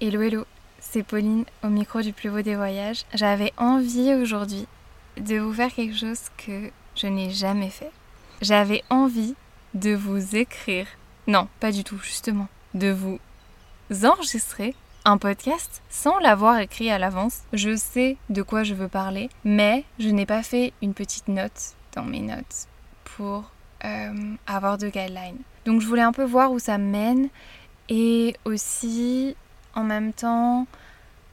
Hello hello, c'est Pauline au micro du plus beau des voyages. J'avais envie aujourd'hui de vous faire quelque chose que je n'ai jamais fait. J'avais envie de vous écrire, non pas du tout justement, de vous enregistrer un podcast sans l'avoir écrit à l'avance. Je sais de quoi je veux parler, mais je n'ai pas fait une petite note dans mes notes pour euh, avoir de guidelines. Donc je voulais un peu voir où ça mène et aussi en même temps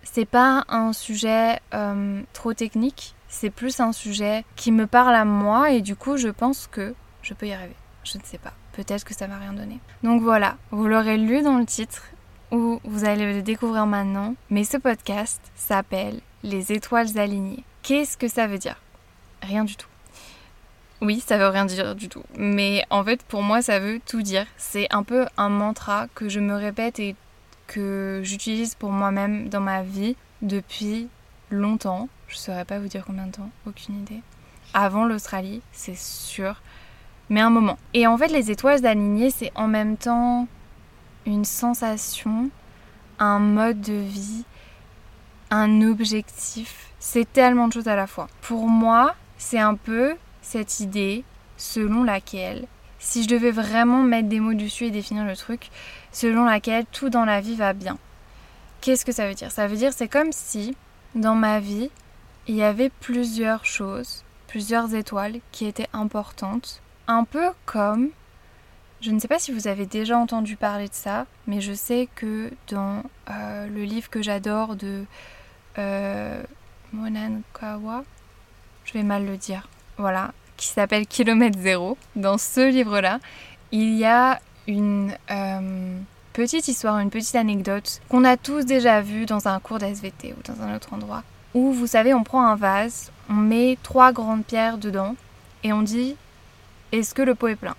c'est pas un sujet euh, trop technique, c'est plus un sujet qui me parle à moi et du coup je pense que je peux y arriver. Je ne sais pas, peut-être que ça m'a rien donné. Donc voilà, vous l'aurez lu dans le titre ou vous allez le découvrir maintenant, mais ce podcast s'appelle Les étoiles alignées. Qu'est-ce que ça veut dire? Rien du tout. Oui, ça veut rien dire du tout. Mais en fait, pour moi, ça veut tout dire. C'est un peu un mantra que je me répète et que j'utilise pour moi-même dans ma vie depuis longtemps. Je ne saurais pas vous dire combien de temps, aucune idée. Avant l'Australie, c'est sûr. Mais un moment. Et en fait, les étoiles alignées, c'est en même temps une sensation, un mode de vie, un objectif. C'est tellement de choses à la fois. Pour moi, c'est un peu cette idée selon laquelle, si je devais vraiment mettre des mots dessus et définir le truc, selon laquelle tout dans la vie va bien. Qu'est-ce que ça veut dire? Ça veut dire c'est comme si dans ma vie, il y avait plusieurs choses, plusieurs étoiles qui étaient importantes, un peu comme je ne sais pas si vous avez déjà entendu parler de ça, mais je sais que dans euh, le livre que j'adore de euh, Monan Kawa, je vais mal le dire, voilà, qui s'appelle Kilomètre Zéro, dans ce livre-là, il y a une euh, petite histoire, une petite anecdote qu'on a tous déjà vue dans un cours d'SVT ou dans un autre endroit, où vous savez, on prend un vase, on met trois grandes pierres dedans et on dit est-ce que le pot est plein?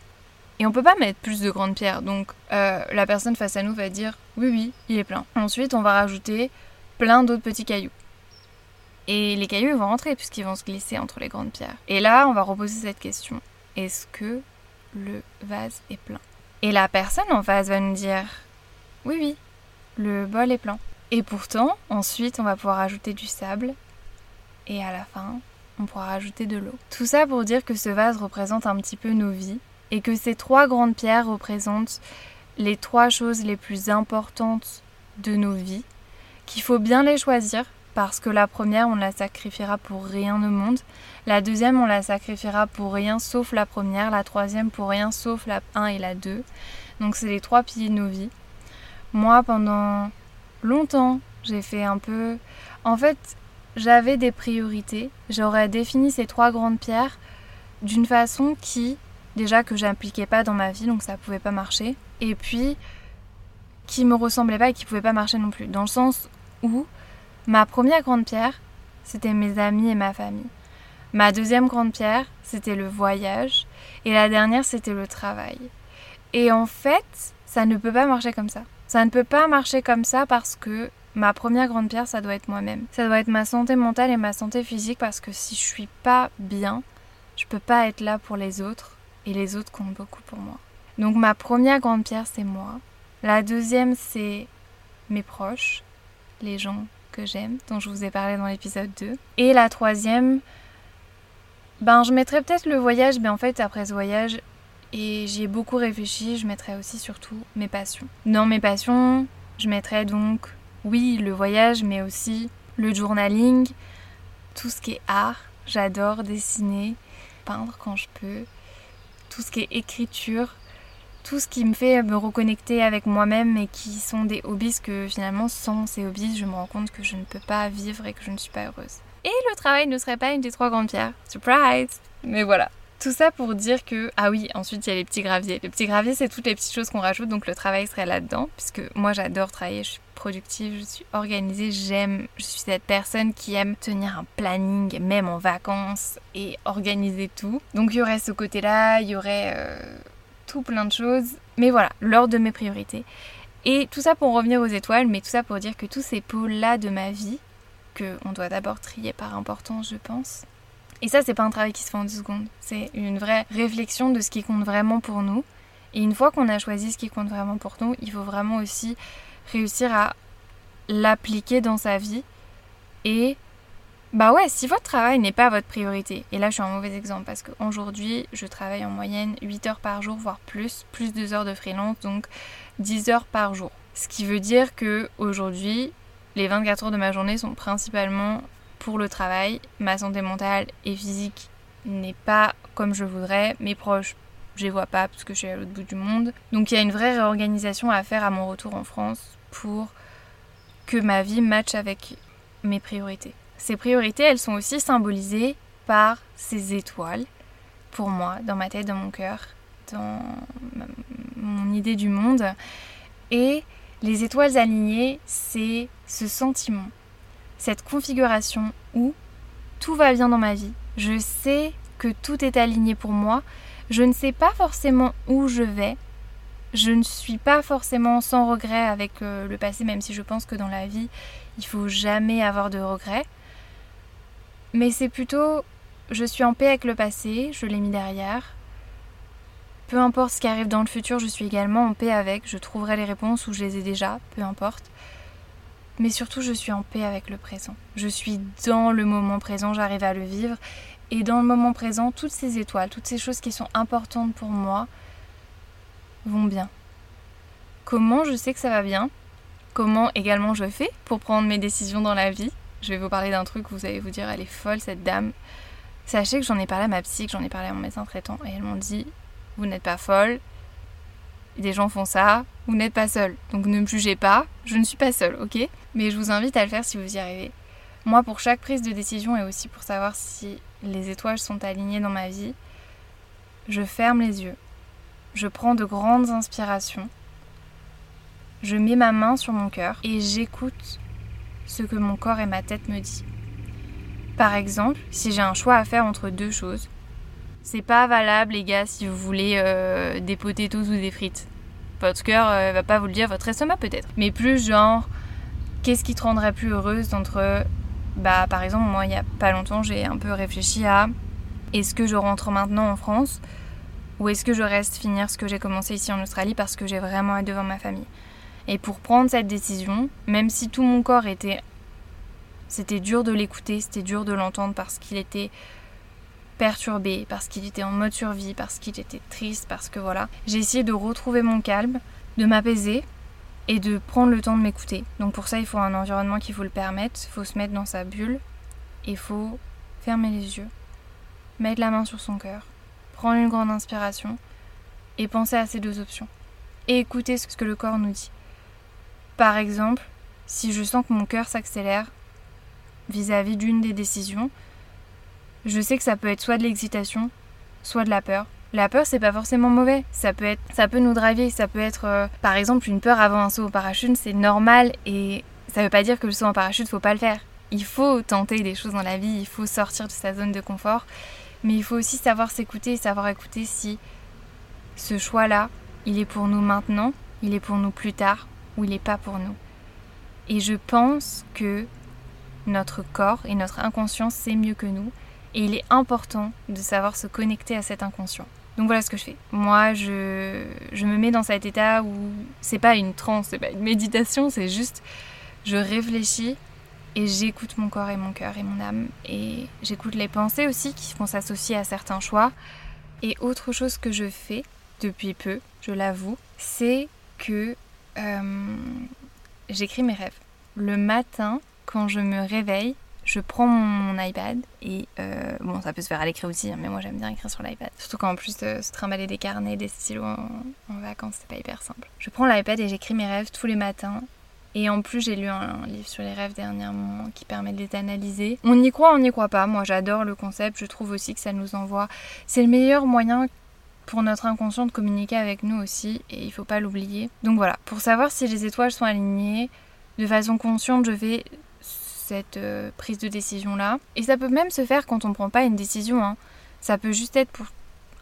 Et on peut pas mettre plus de grandes pierres, donc euh, la personne face à nous va dire oui oui, il est plein. Ensuite, on va rajouter plein d'autres petits cailloux. Et les cailloux vont rentrer puisqu'ils vont se glisser entre les grandes pierres. Et là, on va reposer cette question est-ce que le vase est plein? Et la personne en face va nous dire oui oui, le bol est plein. Et pourtant, ensuite, on va pouvoir ajouter du sable. Et à la fin, on pourra rajouter de l'eau. Tout ça pour dire que ce vase représente un petit peu nos vies et que ces trois grandes pierres représentent les trois choses les plus importantes de nos vies, qu'il faut bien les choisir parce que la première, on la sacrifiera pour rien au monde, la deuxième, on la sacrifiera pour rien sauf la première, la troisième pour rien sauf la 1 et la 2. Donc c'est les trois piliers de nos vies. Moi, pendant longtemps, j'ai fait un peu... En fait, j'avais des priorités. J'aurais défini ces trois grandes pierres d'une façon qui déjà que j'impliquais pas dans ma vie, donc ça pouvait pas marcher. Et puis qui me ressemblait pas et qui pouvait pas marcher non plus. Dans le sens où ma première grande pierre, c'était mes amis et ma famille. Ma deuxième grande pierre, c'était le voyage. Et la dernière, c'était le travail. Et en fait, ça ne peut pas marcher comme ça. Ça ne peut pas marcher comme ça parce que ma première grande pierre, ça doit être moi-même. Ça doit être ma santé mentale et ma santé physique parce que si je suis pas bien, je peux pas être là pour les autres et les autres comptent beaucoup pour moi. Donc ma première grande pierre, c'est moi. La deuxième, c'est mes proches, les gens que j'aime, dont je vous ai parlé dans l'épisode 2. Et la troisième, ben je mettrais peut-être le voyage, mais en fait après ce voyage, et j'y ai beaucoup réfléchi, je mettrais aussi surtout mes passions. Dans mes passions, je mettrais donc, oui, le voyage, mais aussi le journaling, tout ce qui est art. J'adore dessiner, peindre quand je peux, tout ce qui est écriture, tout ce qui me fait me reconnecter avec moi-même et qui sont des hobbies que finalement sans ces hobbies je me rends compte que je ne peux pas vivre et que je ne suis pas heureuse. Et le travail ne serait pas une des trois grandes pierres. Surprise Mais voilà. Tout ça pour dire que, ah oui, ensuite il y a les petits graviers. Les petits graviers, c'est toutes les petites choses qu'on rajoute, donc le travail serait là-dedans, puisque moi j'adore travailler, je suis productive, je suis organisée, j'aime, je suis cette personne qui aime tenir un planning, même en vacances, et organiser tout. Donc il y aurait ce côté-là, il y aurait euh, tout plein de choses, mais voilà, l'ordre de mes priorités. Et tout ça pour revenir aux étoiles, mais tout ça pour dire que tous ces pôles-là de ma vie, que on doit d'abord trier par importance, je pense, et ça, c'est pas un travail qui se fait en deux secondes. C'est une vraie réflexion de ce qui compte vraiment pour nous. Et une fois qu'on a choisi ce qui compte vraiment pour nous, il faut vraiment aussi réussir à l'appliquer dans sa vie et bah ouais, si votre travail n'est pas votre priorité, et là je suis un mauvais exemple parce qu'aujourd'hui je travaille en moyenne 8 heures par jour, voire plus, plus 2 heures de freelance, donc 10 heures par jour. Ce qui veut dire que aujourd'hui, les 24 heures de ma journée sont principalement pour le travail. Ma santé mentale et physique n'est pas comme je voudrais. Mes proches, je les vois pas parce que je suis à l'autre bout du monde. Donc il y a une vraie réorganisation à faire à mon retour en France pour que ma vie matche avec mes priorités. Ces priorités, elles sont aussi symbolisées par ces étoiles, pour moi, dans ma tête, dans mon cœur, dans mon idée du monde. Et les étoiles alignées, c'est ce sentiment, cette configuration où tout va bien dans ma vie. Je sais que tout est aligné pour moi. Je ne sais pas forcément où je vais. Je ne suis pas forcément sans regret avec euh, le passé, même si je pense que dans la vie, il faut jamais avoir de regrets. Mais c'est plutôt, je suis en paix avec le passé, je l'ai mis derrière. Peu importe ce qui arrive dans le futur, je suis également en paix avec. Je trouverai les réponses ou je les ai déjà, peu importe. Mais surtout, je suis en paix avec le présent. Je suis dans le moment présent, j'arrive à le vivre. Et dans le moment présent, toutes ces étoiles, toutes ces choses qui sont importantes pour moi vont bien. Comment je sais que ça va bien? Comment également je fais pour prendre mes décisions dans la vie? Je vais vous parler d'un truc, vous allez vous dire, elle est folle cette dame. Sachez que j'en ai parlé à ma psy, que j'en ai parlé à mon médecin traitant, et elles m'ont dit, vous n'êtes pas folle, des gens font ça, vous n'êtes pas seul. Donc ne me jugez pas, je ne suis pas seule, ok? Mais je vous invite à le faire si vous y arrivez. Moi, pour chaque prise de décision et aussi pour savoir si les étoiles sont alignées dans ma vie, je ferme les yeux, je prends de grandes inspirations, je mets ma main sur mon cœur et j'écoute ce que mon corps et ma tête me disent. Par exemple, si j'ai un choix à faire entre deux choses, c'est pas valable, les gars, si vous voulez euh, des potatoes ou des frites. Votre cœur euh, va pas vous le dire, votre estomac peut-être. Mais plus genre, qu'est-ce qui te rendrait plus heureuse d'entre. Bah, par exemple, moi, il y a pas longtemps, j'ai un peu réfléchi à est-ce que je rentre maintenant en France ou est-ce que je reste finir ce que j'ai commencé ici en Australie parce que j'ai vraiment hâte devant ma famille? Et pour prendre cette décision, même si tout mon corps était. C'était dur de l'écouter, c'était dur de l'entendre parce qu'il était perturbé, parce qu'il était en mode survie, parce qu'il était triste, parce que voilà. J'ai essayé de retrouver mon calme, de m'apaiser et de prendre le temps de m'écouter. Donc pour ça, il faut un environnement qui vous le permette, il faut se mettre dans sa bulle, il faut fermer les yeux, mettre la main sur son cœur, prendre une grande inspiration et penser à ces deux options. Et écouter ce que le corps nous dit. Par exemple, si je sens que mon cœur s'accélère vis-à-vis d'une des décisions, je sais que ça peut être soit de l'excitation, soit de la peur. La peur, c'est pas forcément mauvais. Ça peut être, ça peut nous driver. Ça peut être, euh, par exemple, une peur avant un saut en parachute, c'est normal et ça veut pas dire que le saut en parachute, faut pas le faire. Il faut tenter des choses dans la vie, il faut sortir de sa zone de confort, mais il faut aussi savoir s'écouter et savoir écouter si ce choix-là, il est pour nous maintenant, il est pour nous plus tard ou il n'est pas pour nous. Et je pense que notre corps et notre inconscience, c'est mieux que nous et il est important de savoir se connecter à cet inconscient. Donc voilà ce que je fais. Moi, je, je me mets dans cet état où c'est pas une transe, c'est pas une méditation, c'est juste je réfléchis et j'écoute mon corps et mon cœur et mon âme et j'écoute les pensées aussi qui vont s'associer à certains choix. Et autre chose que je fais depuis peu, je l'avoue, c'est que euh, j'écris mes rêves. Le matin, quand je me réveille, je prends mon, iPad et euh, bon, ça peut se faire à l'écrit aussi, hein, mais moi j'aime bien écrire sur l'iPad. Surtout qu'en plus de se trimballer des carnets, des stylos en, vacances, c'est pas hyper simple. Je prends l'iPad et j'écris mes rêves tous les matins. Et en plus, j'ai lu un, livre sur les rêves dernièrement qui permet de les analyser. On y croit, on n'y croit pas. Moi, j'adore le concept. Je trouve aussi que ça nous envoie. C'est le meilleur moyen pour notre inconscient de communiquer avec nous aussi, et il faut pas l'oublier. Donc voilà, pour savoir si les étoiles sont alignées, de façon consciente, je vais cette euh, prise de décision là. Et ça peut même se faire quand on ne prend pas une décision. Hein. Ça peut juste être pour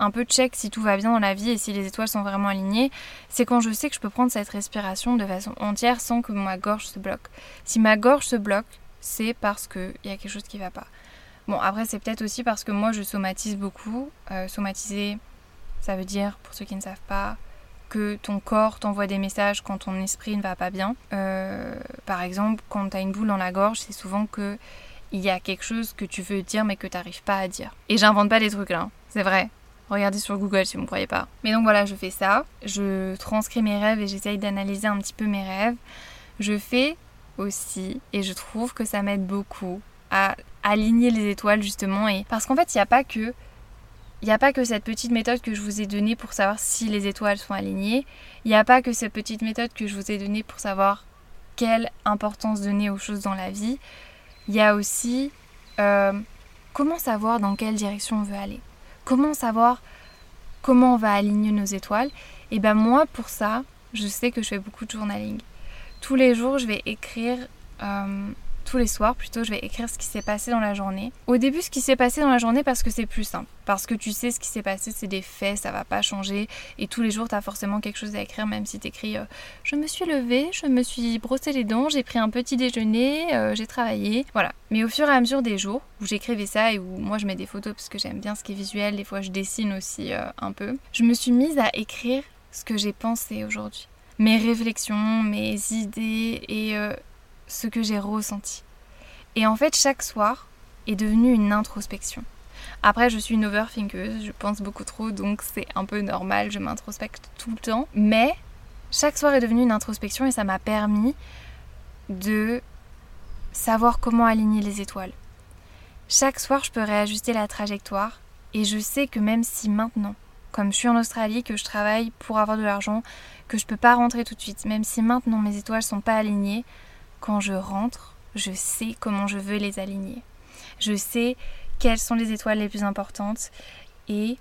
un peu check si tout va bien dans la vie et si les étoiles sont vraiment alignées. C'est quand je sais que je peux prendre cette respiration de façon entière sans que ma gorge se bloque. Si ma gorge se bloque, c'est parce qu'il y a quelque chose qui va pas. Bon, après, c'est peut-être aussi parce que moi, je somatise beaucoup. Euh, somatiser, ça veut dire, pour ceux qui ne savent pas, que ton corps t'envoie des messages quand ton esprit ne va pas bien. Euh, par exemple, quand tu as une boule dans la gorge, c'est souvent que il y a quelque chose que tu veux dire mais que tu n'arrives pas à dire. Et j'invente pas des trucs là, hein. c'est vrai. Regardez sur Google si vous ne croyez pas. Mais donc voilà, je fais ça. Je transcris mes rêves et j'essaye d'analyser un petit peu mes rêves. Je fais aussi, et je trouve que ça m'aide beaucoup à aligner les étoiles justement. Et parce qu'en fait, il n'y a pas que il n'y a pas que cette petite méthode que je vous ai donnée pour savoir si les étoiles sont alignées. Il n'y a pas que cette petite méthode que je vous ai donnée pour savoir quelle importance donner aux choses dans la vie. Il y a aussi euh, comment savoir dans quelle direction on veut aller. Comment savoir comment on va aligner nos étoiles. Et ben moi, pour ça, je sais que je fais beaucoup de journaling. Tous les jours, je vais écrire euh, tous les soirs plutôt, je vais écrire ce qui s'est passé dans la journée. Au début, ce qui s'est passé dans la journée parce que c'est plus simple. Parce que tu sais ce qui s'est passé, c'est des faits, ça va pas changer. Et tous les jours, tu as forcément quelque chose à écrire, même si tu écris euh, Je me suis levée, je me suis brossé les dents, j'ai pris un petit déjeuner, euh, j'ai travaillé. Voilà. Mais au fur et à mesure des jours où j'écrivais ça et où moi je mets des photos parce que j'aime bien ce qui est visuel, des fois je dessine aussi euh, un peu, je me suis mise à écrire ce que j'ai pensé aujourd'hui. Mes réflexions, mes idées et ce que j'ai ressenti. Et en fait, chaque soir est devenu une introspection. Après, je suis une overthinkeuse, je pense beaucoup trop, donc c'est un peu normal, je m'introspecte tout le temps. Mais chaque soir est devenu une introspection et ça m'a permis de savoir comment aligner les étoiles. Chaque soir, je peux réajuster la trajectoire et je sais que même si maintenant, comme je suis en Australie, que je travaille pour avoir de l'argent, que je peux pas rentrer tout de suite, même si maintenant mes étoiles sont pas alignées, quand je rentre, je sais comment je veux les aligner. Je sais quelles sont les étoiles les plus importantes et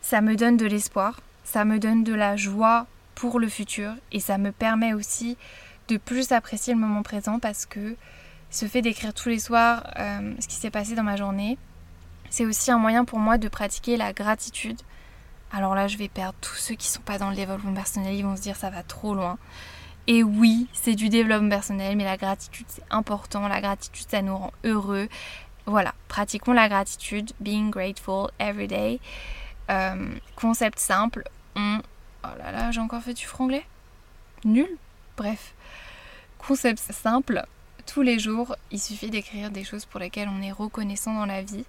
ça me donne de l'espoir, ça me donne de la joie pour le futur et ça me permet aussi de plus apprécier le moment présent parce que ce fait d'écrire tous les soirs euh, ce qui s'est passé dans ma journée, c'est aussi un moyen pour moi de pratiquer la gratitude. Alors là, je vais perdre tous ceux qui sont pas dans le développement personnel, ils vont se dire ça va trop loin. Et oui, c'est du développement personnel, mais la gratitude, c'est important. La gratitude, ça nous rend heureux. Voilà, pratiquons la gratitude, being grateful every day. Euh, concept simple. Oh là là, j'ai encore fait du franglais Nul Bref. Concept simple, tous les jours, il suffit d'écrire des choses pour lesquelles on est reconnaissant dans la vie.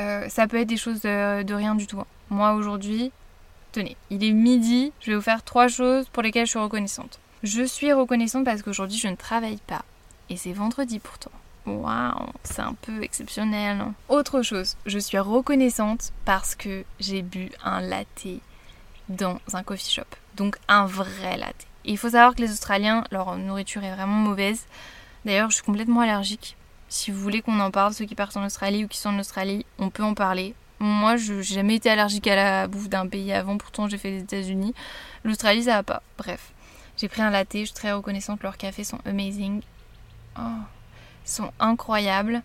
Euh, ça peut être des choses de, rien du tout. Hein. Moi aujourd'hui, tenez, il est midi, je vais vous faire trois choses pour lesquelles je suis reconnaissante. Je suis reconnaissante parce qu'aujourd'hui je ne travaille pas. Et c'est vendredi pourtant. Waouh, c'est un peu exceptionnel. Autre chose, je suis reconnaissante parce que j'ai bu un latte dans un coffee shop. Donc un vrai latte. il faut savoir que les Australiens, leur nourriture est vraiment mauvaise. D'ailleurs, je suis complètement allergique. Si vous voulez qu'on en parle, ceux qui partent en Australie ou qui sont en Australie, on peut en parler. Moi, je n'ai jamais été allergique à la bouffe d'un pays avant, pourtant j'ai fait les États-Unis. L'Australie, ça va pas. Bref. J'ai pris un latte, je suis très reconnaissante, leurs cafés sont amazing. Oh, ils sont incroyables.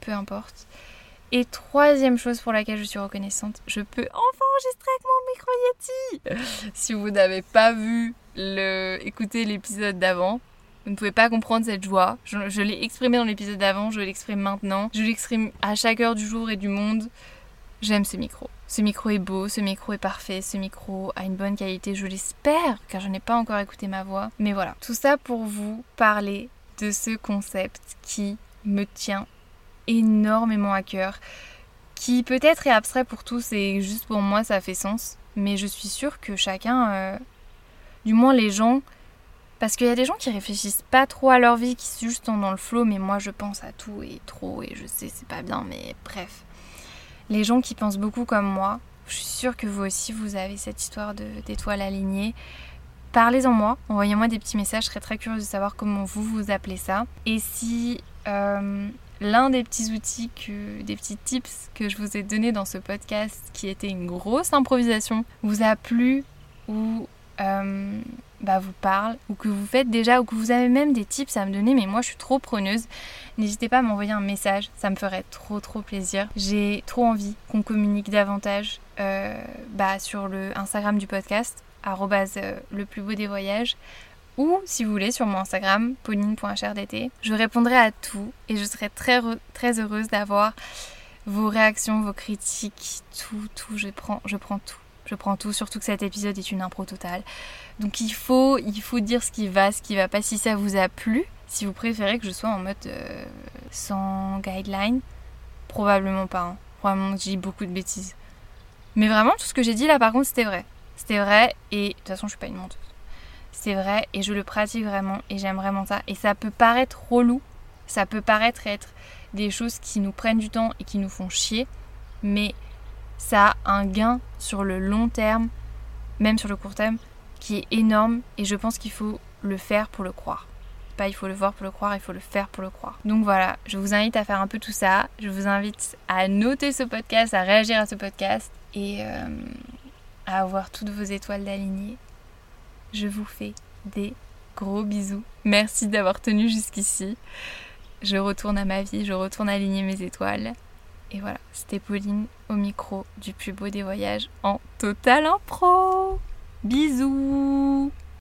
Peu importe. Et troisième chose pour laquelle je suis reconnaissante, je peux enfin enregistrer avec mon micro Yeti. si vous n'avez pas vu le, écouter l'épisode d'avant, vous ne pouvez pas comprendre cette joie. Je, je l'ai exprimé dans l'épisode d'avant, je l'exprime maintenant. Je l'exprime à chaque heure du jour et du monde. J'aime ce micro. Ce micro est beau, ce micro est parfait, ce micro a une bonne qualité, je l'espère, car je n'ai pas encore écouté ma voix. Mais voilà, tout ça pour vous parler de ce concept qui me tient énormément à cœur, qui peut-être est abstrait pour tous et juste pour moi ça fait sens, mais je suis sûre que chacun, euh, du moins les gens, parce qu'il y a des gens qui réfléchissent pas trop à leur vie, qui sont juste dans le flow, mais moi je pense à tout et trop et je sais c'est pas bien, mais bref les gens qui pensent beaucoup comme moi, je suis sûre que vous aussi vous avez cette histoire d'étoiles alignées. Parlez-en moi, envoyez-moi des petits messages, je serais très curieuse de savoir comment vous vous appelez ça. Et si euh, l'un des petits outils, des petits tips que je vous ai donné dans ce podcast, qui était une grosse improvisation, vous a plu ou euh, bah, vous parle ou que vous faites déjà ou que vous avez même des tips à me donner, mais moi je suis trop preneuse. N'hésitez pas à m'envoyer un message, ça me ferait trop trop plaisir. J'ai trop envie qu'on communique davantage euh, bah, sur le Instagram du podcast, euh, le plus beau des voyages, ou si vous voulez sur mon Instagram, pauline.hrdt. Je répondrai à tout et je serai très, très heureuse d'avoir vos réactions, vos critiques, tout, tout, je prends, je prends tout. Je prends tout, surtout que cet épisode est une impro totale. Donc il faut, il faut dire ce qui va, ce qui va pas. Si ça vous a plu, si vous préférez que je sois en mode euh, sans guideline, probablement pas. Hein. Probablement j'ai beaucoup de bêtises. Mais vraiment, tout ce que j'ai dit là, par contre, c'était vrai. C'était vrai, et de toute façon, je suis pas une menteuse. C'est vrai, et je le pratique vraiment, et j'aime vraiment ça. Et ça peut paraître relou, ça peut paraître être des choses qui nous prennent du temps et qui nous font chier, mais ça a un gain sur le long terme, même sur le court terme, qui est énorme, et je pense qu'il faut le faire pour le croire. Pas il faut le voir pour le croire, il faut le faire pour le croire. Donc voilà, je vous invite à faire un peu tout ça. Je vous invite à noter ce podcast, à réagir à ce podcast et euh, à avoir toutes vos étoiles d'aligner. Je vous fais des gros bisous. Merci d'avoir tenu jusqu'ici. Je retourne à ma vie, je retourne aligner mes étoiles. Et voilà, c'était Pauline au micro du plus beau des voyages en total impro. Bisous